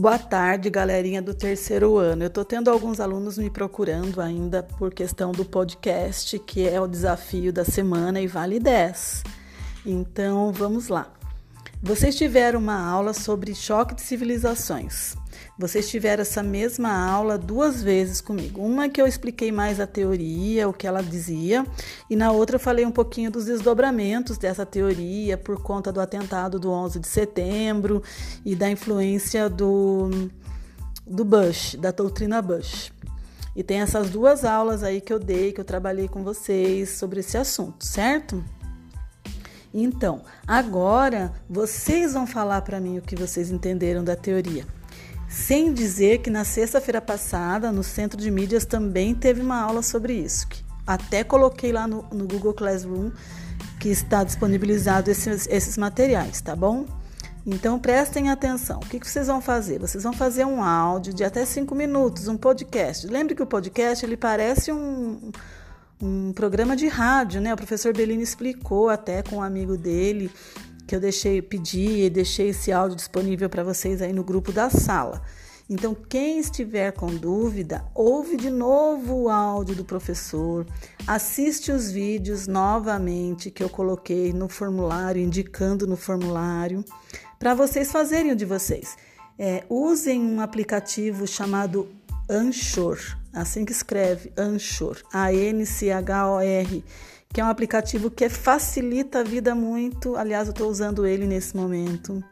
Boa tarde, galerinha do terceiro ano. Eu estou tendo alguns alunos me procurando ainda por questão do podcast, que é o desafio da semana e vale 10. Então, vamos lá. Vocês tiveram uma aula sobre choque de civilizações. Vocês tiveram essa mesma aula duas vezes comigo. Uma que eu expliquei mais a teoria, o que ela dizia, e na outra eu falei um pouquinho dos desdobramentos dessa teoria por conta do atentado do 11 de setembro e da influência do, do Bush, da doutrina Bush. E tem essas duas aulas aí que eu dei, que eu trabalhei com vocês sobre esse assunto, certo? Então, agora vocês vão falar para mim o que vocês entenderam da teoria. Sem dizer que na sexta-feira passada, no Centro de Mídias, também teve uma aula sobre isso. até coloquei lá no, no Google Classroom que está disponibilizado esses, esses materiais, tá bom? Então prestem atenção. O que, que vocês vão fazer? Vocês vão fazer um áudio de até cinco minutos, um podcast. Lembre que o podcast ele parece um, um programa de rádio, né? O professor Bellini explicou até com um amigo dele que eu deixei pedir e deixei esse áudio disponível para vocês aí no grupo da sala. Então, quem estiver com dúvida, ouve de novo o áudio do professor, assiste os vídeos novamente que eu coloquei no formulário, indicando no formulário, para vocês fazerem o de vocês. É, usem um aplicativo chamado Anchor, assim que escreve Anchor, A-N-C-H-O-R, que é um aplicativo que facilita a vida muito. Aliás, eu estou usando ele nesse momento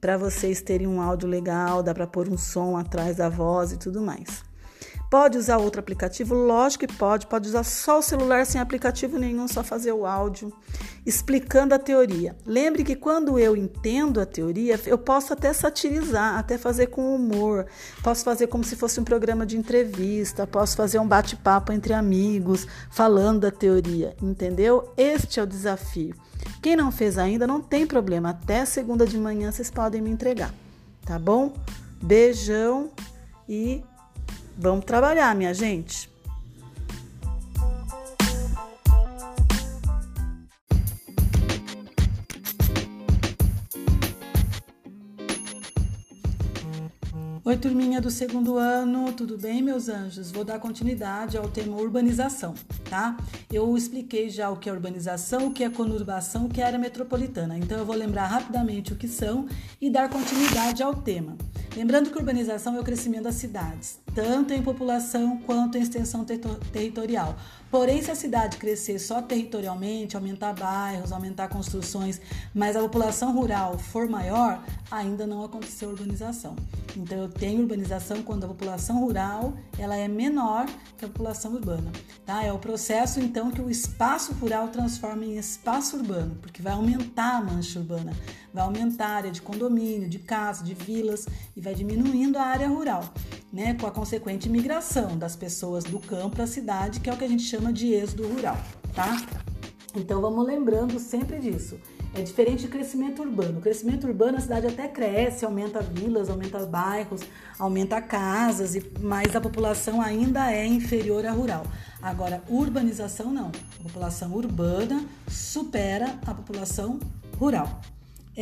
para vocês terem um áudio legal, dá para pôr um som atrás da voz e tudo mais. Pode usar outro aplicativo? Lógico que pode. Pode usar só o celular sem aplicativo nenhum, só fazer o áudio explicando a teoria. Lembre que quando eu entendo a teoria, eu posso até satirizar, até fazer com humor. Posso fazer como se fosse um programa de entrevista, posso fazer um bate-papo entre amigos, falando da teoria, entendeu? Este é o desafio. Quem não fez ainda, não tem problema. Até segunda de manhã vocês podem me entregar, tá bom? Beijão e Vamos trabalhar, minha gente. Oi, turminha do segundo ano, tudo bem, meus anjos? Vou dar continuidade ao tema urbanização, tá? Eu expliquei já o que é urbanização, o que é conurbação, o que é área metropolitana. Então, eu vou lembrar rapidamente o que são e dar continuidade ao tema. Lembrando que urbanização é o crescimento das cidades, tanto em população quanto em extensão ter territorial. Porém, se a cidade crescer só territorialmente, aumentar bairros, aumentar construções, mas a população rural for maior, ainda não aconteceu urbanização. Então, eu tenho urbanização quando a população rural ela é menor que a população urbana. Tá? É o processo, então, que o espaço rural transforma em espaço urbano, porque vai aumentar a mancha urbana, vai aumentar a área de condomínio, de casas, de vilas e vai diminuindo a área rural, né? com a consequente migração das pessoas do campo para a cidade, que é o que a gente chama de êxodo rural. Tá? Então, vamos lembrando sempre disso. É diferente de crescimento urbano. O crescimento urbano, a cidade até cresce, aumenta vilas, aumenta bairros, aumenta casas, mas a população ainda é inferior à rural. Agora, urbanização não. A população urbana supera a população rural.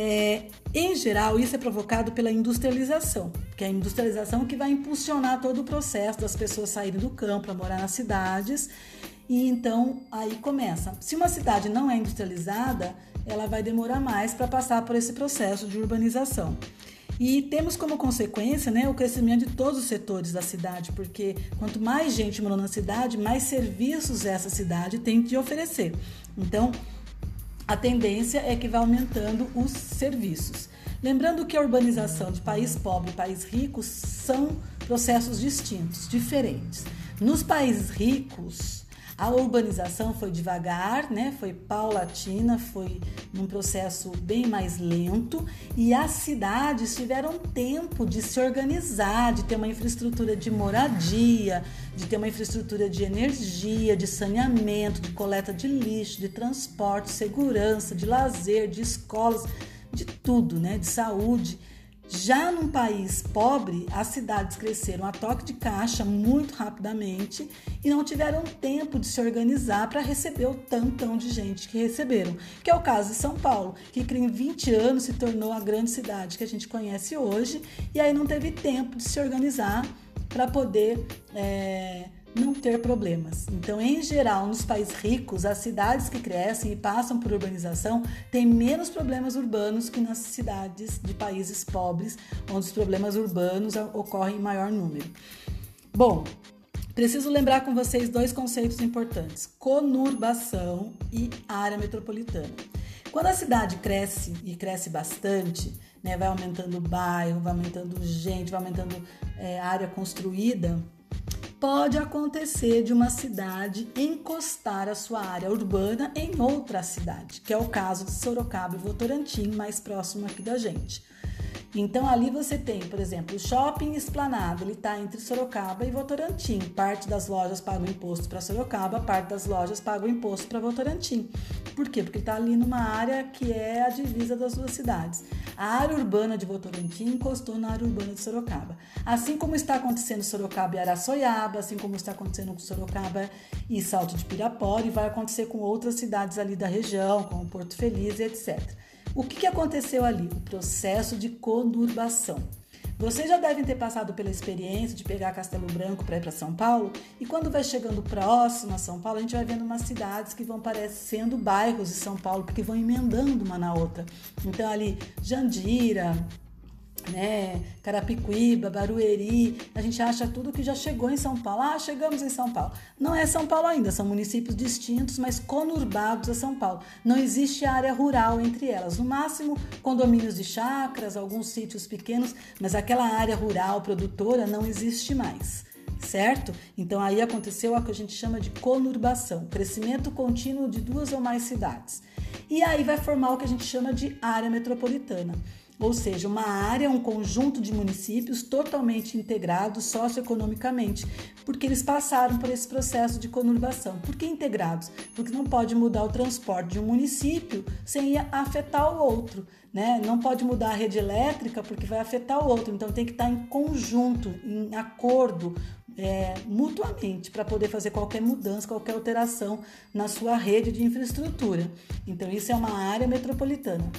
É, em geral, isso é provocado pela industrialização, que é a industrialização que vai impulsionar todo o processo das pessoas saírem do campo para morar nas cidades. E então aí começa. Se uma cidade não é industrializada, ela vai demorar mais para passar por esse processo de urbanização. E temos como consequência né, o crescimento de todos os setores da cidade, porque quanto mais gente morando na cidade, mais serviços essa cidade tem de oferecer. Então, a tendência é que vai aumentando os serviços. Lembrando que a urbanização de país pobre e país rico são processos distintos, diferentes. Nos países ricos, a urbanização foi devagar, né? Foi paulatina, foi num processo bem mais lento e as cidades tiveram tempo de se organizar, de ter uma infraestrutura de moradia, de ter uma infraestrutura de energia, de saneamento, de coleta de lixo, de transporte, segurança, de lazer, de escolas, de tudo, né? De saúde Já num país pobre, as cidades cresceram a toque de caixa muito rapidamente e não tiveram tempo de se organizar para receber o tantão de gente que receberam, que é o caso de São Paulo, que em 20 anos se tornou a grande cidade que a gente conhece hoje e aí não teve tempo de se organizar para poder é, não ter problemas. Então, em geral, nos países ricos, as cidades que crescem e passam por urbanização têm menos problemas urbanos que nas cidades de países pobres, onde os problemas urbanos ocorrem em maior número. Bom, preciso lembrar com vocês dois conceitos importantes: conurbação e área metropolitana. Quando a cidade cresce e cresce bastante, né, vai aumentando o bairro, vai aumentando gente, vai aumentando é, área construída, pode acontecer de uma cidade encostar a sua área urbana em outra cidade, que é o caso de Sorocaba e Votorantim, mais próximo aqui da gente. Então ali você tem, por exemplo, o shopping Esplanado, ele está entre Sorocaba e Votorantim. Parte das lojas pagam imposto para Sorocaba, parte das lojas pagam imposto para Votorantim. Por quê? Porque está ali numa área que é a divisa das duas cidades. A área urbana de Votorantim encostou na área urbana de Sorocaba. Assim como está acontecendo Sorocaba e Araçoiaba, assim como está acontecendo com Sorocaba e Salto de Pirapora, e vai acontecer com outras cidades ali da região, como Porto Feliz e etc. O que, que aconteceu ali? O processo de conurbação. Vocês já devem ter passado pela experiência de pegar Castelo Branco para ir para São Paulo, e quando vai chegando próximo a São Paulo, a gente vai vendo umas cidades que vão parecendo bairros de São Paulo, porque vão emendando uma na outra. Então ali Jandira, né? Carapicuíba, Barueri, a gente acha tudo que já chegou em São Paulo. Ah, chegamos em São Paulo. Não é São Paulo ainda, são municípios distintos, mas conurbados a São Paulo. Não existe área rural entre elas. No máximo, condomínios de chácaras, alguns sítios pequenos, mas aquela área rural produtora não existe mais. Certo? Então aí aconteceu o que a gente chama de conurbação, crescimento contínuo de duas ou mais cidades. E aí vai formar o que a gente chama de área metropolitana ou seja, uma área, um conjunto de municípios totalmente integrados socioeconomicamente, porque eles passaram por esse processo de conurbação. Por que integrados? Porque não pode mudar o transporte de um município sem afetar o outro. Né? Não pode mudar a rede elétrica porque vai afetar o outro. Então tem que estar em conjunto, em acordo, é, mutuamente para poder fazer qualquer mudança, qualquer alteração na sua rede de infraestrutura. Então isso é uma área metropolitana.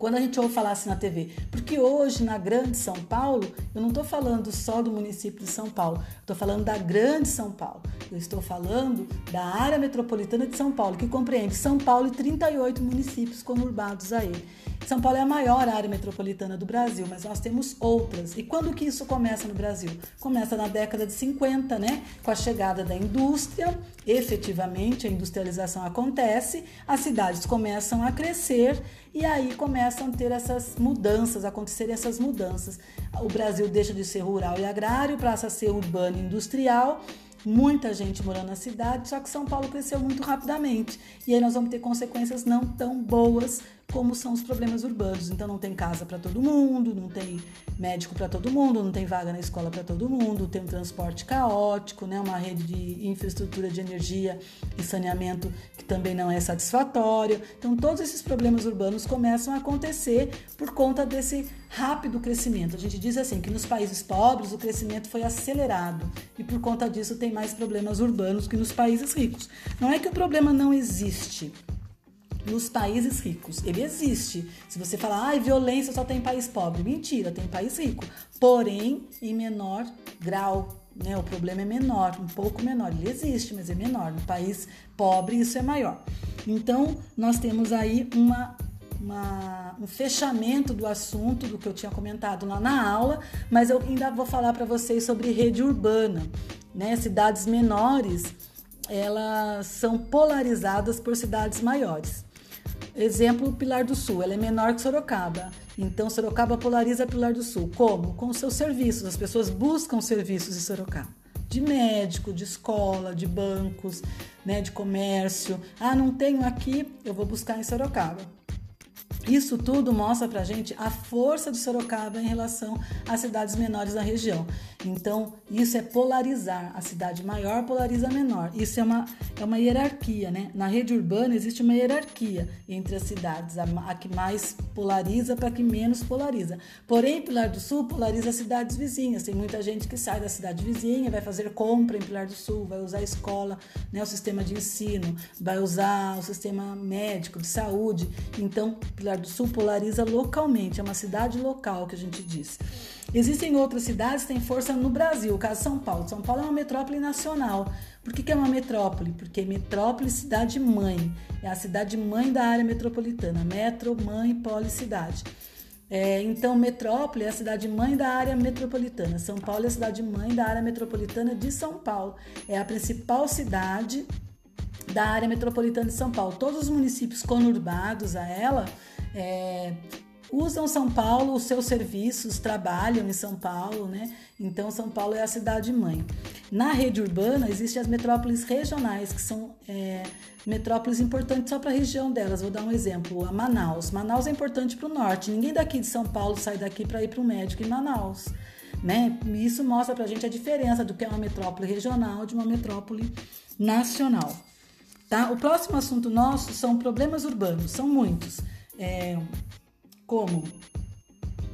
Quando a gente ouve falar assim na TV, porque hoje na Grande São Paulo, eu não estou falando só do município de São Paulo, estou falando da Grande São Paulo. Eu estou falando da área metropolitana de São Paulo, que compreende São Paulo e 38 municípios conurbados a ele. São Paulo é a maior área metropolitana do Brasil, mas nós temos outras. E quando que isso começa no Brasil? Começa na década de 50, né? Com a chegada da indústria, efetivamente a industrialização acontece, as cidades começam a crescer e aí começam a ter essas mudanças, acontecerem essas mudanças. O Brasil deixa de ser rural e agrário, passa a ser urbano e industrial muita gente morando na cidade, só que São Paulo cresceu muito rapidamente. E aí nós vamos ter consequências não tão boas como são os problemas urbanos. Então não tem casa para todo mundo, não tem médico para todo mundo, não tem vaga na escola para todo mundo, tem um transporte caótico, né, uma rede de infraestrutura de energia e saneamento que também não é satisfatória. Então todos esses problemas urbanos começam a acontecer por conta desse rápido crescimento. A gente diz assim que nos países pobres o crescimento foi acelerado e por conta disso tem mais problemas urbanos que nos países ricos. Não é que o problema não existe, nos países ricos. Ele existe. Se você falar, ah, violência só tem em país pobre. Mentira, tem país rico. Porém, em menor grau. Né? O problema é menor, um pouco menor. Ele existe, mas é menor. No país pobre, isso é maior. Então, nós temos aí uma, uma, um fechamento do assunto, do que eu tinha comentado lá na aula, mas eu ainda vou falar para vocês sobre rede urbana. Né? Cidades menores elas são polarizadas por cidades maiores. Exemplo, Pilar do Sul, ela é menor que Sorocaba. Então, Sorocaba polariza Pilar do Sul. Como? Com seus serviços. As pessoas buscam serviços em Sorocaba. De médico, de escola, de bancos, né, de comércio. Ah, não tenho aqui, eu vou buscar em Sorocaba. Isso tudo mostra pra gente a força de Sorocaba em relação às cidades menores da região. Então, isso é polarizar. A cidade maior polariza a menor. Isso é uma, é uma hierarquia, né? Na rede urbana existe uma hierarquia entre as cidades, a, a que mais polariza para que menos polariza. Porém, Pilar do Sul polariza as cidades vizinhas. Tem muita gente que sai da cidade vizinha, vai fazer compra em Pilar do Sul, vai usar a escola, né, o sistema de ensino, vai usar o sistema médico, de saúde. Então, Pilar do Sul polariza localmente, é uma cidade local que a gente diz. Existem outras cidades que têm força no Brasil, o caso São Paulo. São Paulo é uma metrópole nacional. Por que, que é uma metrópole? Porque metrópole, cidade mãe. É a cidade mãe da área metropolitana. Metro, mãe, policidade. É, então, metrópole é a cidade mãe da área metropolitana. São Paulo é a cidade mãe da área metropolitana de São Paulo. É a principal cidade da área metropolitana de São Paulo. Todos os municípios conurbados a ela é, usam São Paulo, os seus serviços, trabalham em São Paulo, né? Então, São Paulo é a cidade mãe. Na rede urbana, existem as metrópoles regionais, que são é, metrópoles importantes só para a região delas. Vou dar um exemplo: a Manaus. Manaus é importante para o norte. Ninguém daqui de São Paulo sai daqui para ir para o médico em Manaus. Né? Isso mostra para a gente a diferença do que é uma metrópole regional de uma metrópole nacional. Tá? O próximo assunto nosso são problemas urbanos, são muitos. É, como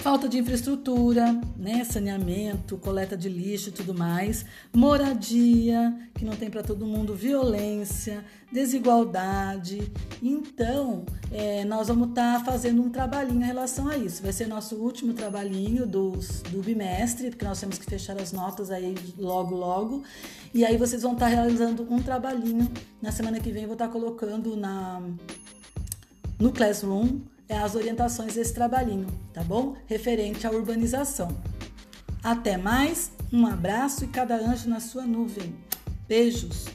falta de infraestrutura, né, saneamento, coleta de lixo e tudo mais, moradia, que não tem para todo mundo, violência, desigualdade. Então, é, nós vamos estar tá fazendo um trabalhinho em relação a isso. Vai ser nosso último trabalhinho do, do bimestre, porque nós temos que fechar as notas aí logo, logo. E aí vocês vão estar tá realizando um trabalhinho. Na semana que vem eu vou estar tá colocando na, no Classroom as orientações desse trabalhinho, tá bom? Referente à urbanização. Até mais, um abraço e cada anjo na sua nuvem. Beijos!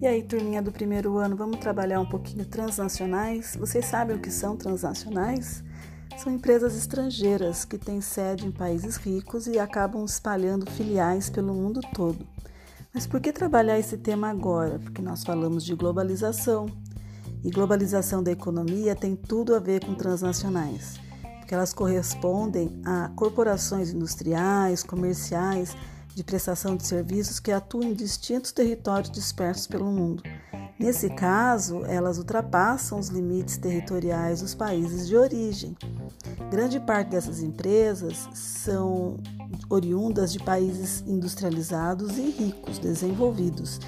E aí, turminha do primeiro ano, vamos trabalhar um pouquinho transnacionais? Vocês sabem o que são transnacionais? São empresas estrangeiras que têm sede em países ricos e acabam espalhando filiais pelo mundo todo. Mas por que trabalhar esse tema agora? Porque nós falamos de globalização. E globalização da economia tem tudo a ver com transnacionais, porque elas correspondem a corporações industriais, comerciais, de prestação de serviços que atuam em distintos territórios dispersos pelo mundo. Nesse caso, elas ultrapassam os limites territoriais dos países de origem. Grande parte dessas empresas são oriundas de países industrializados e ricos, desenvolvidos,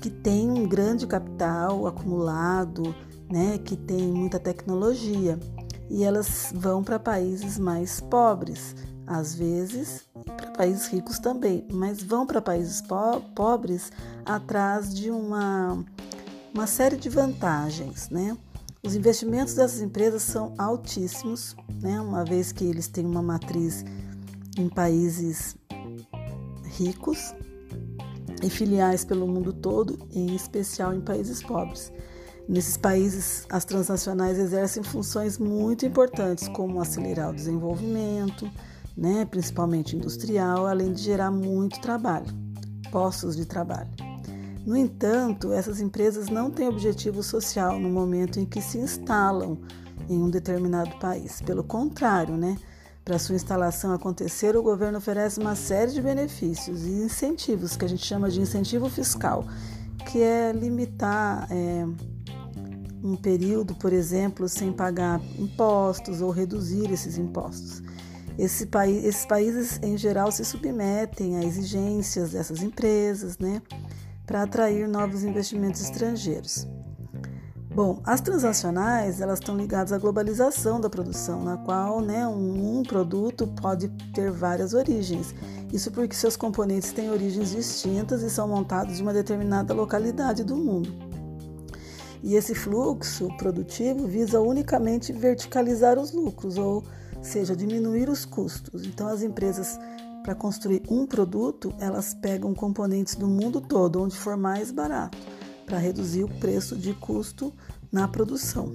que têm um grande capital acumulado, né, que tem muita tecnologia, e elas vão para países mais pobres, às vezes para países ricos também, mas vão para países po pobres atrás de uma uma série de vantagens, né? Os investimentos dessas empresas são altíssimos, né? Uma vez que eles têm uma matriz em países ricos e filiais pelo mundo todo, em especial em países pobres. Nesses países, as transnacionais exercem funções muito importantes, como acelerar o desenvolvimento, né, principalmente industrial, além de gerar muito trabalho, postos de trabalho. No entanto, essas empresas não têm objetivo social no momento em que se instalam em um determinado país. Pelo contrário, né? Para sua instalação acontecer, o governo oferece uma série de benefícios e incentivos, que a gente chama de incentivo fiscal, que é limitar é, um período, por exemplo, sem pagar impostos ou reduzir esses impostos. Esse país, esses países, em geral, se submetem a exigências dessas empresas, né? Para atrair novos investimentos estrangeiros. Bom, as transacionais elas estão ligadas à globalização da produção, na qual né, um, um produto pode ter várias origens. Isso porque seus componentes têm origens distintas e são montados de uma determinada localidade do mundo. E esse fluxo produtivo visa unicamente verticalizar os lucros, ou seja, diminuir os custos. Então, as empresas para construir um produto, elas pegam componentes do mundo todo, onde for mais barato, para reduzir o preço de custo na produção.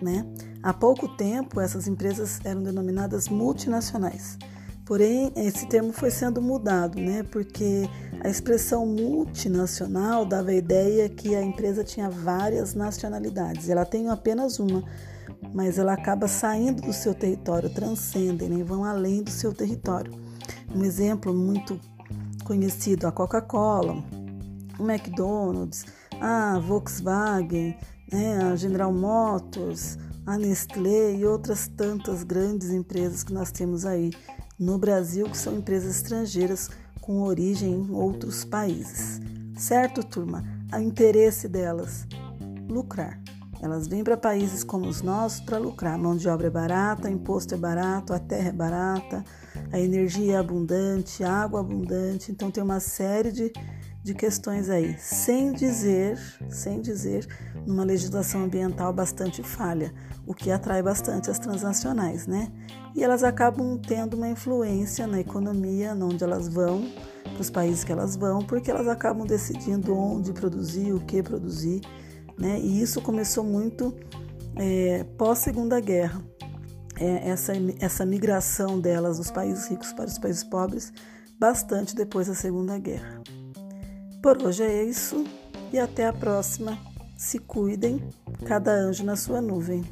Né? Há pouco tempo, essas empresas eram denominadas multinacionais. Porém, esse termo foi sendo mudado, né? Porque a expressão multinacional dava a ideia que a empresa tinha várias nacionalidades. Ela tem apenas uma, mas ela acaba saindo do seu território, transcendem, né? vão além do seu território. Um exemplo muito conhecido, a Coca-Cola, o McDonald's, a Volkswagen, né? a General Motors, a Nestlé e outras tantas grandes empresas que nós temos aí no Brasil, que são empresas estrangeiras com origem em outros países. Certo, turma? O interesse delas lucrar. Elas vêm para países como os nossos para lucrar. Mão de obra é barata, imposto é barato, a terra é barata, a energia é abundante, a água é abundante. Então tem uma série de, de questões aí, sem dizer, sem dizer, numa legislação ambiental bastante falha, o que atrai bastante as transnacionais, né? E elas acabam tendo uma influência na economia, onde elas vão, para os países que elas vão, porque elas acabam decidindo onde produzir, o que produzir, né? E isso começou muito é, pós Segunda Guerra. É, essa, essa migração delas dos países ricos para os países pobres, bastante depois da Segunda Guerra. Por hoje é isso e até a próxima. Se cuidem, cada anjo na sua nuvem.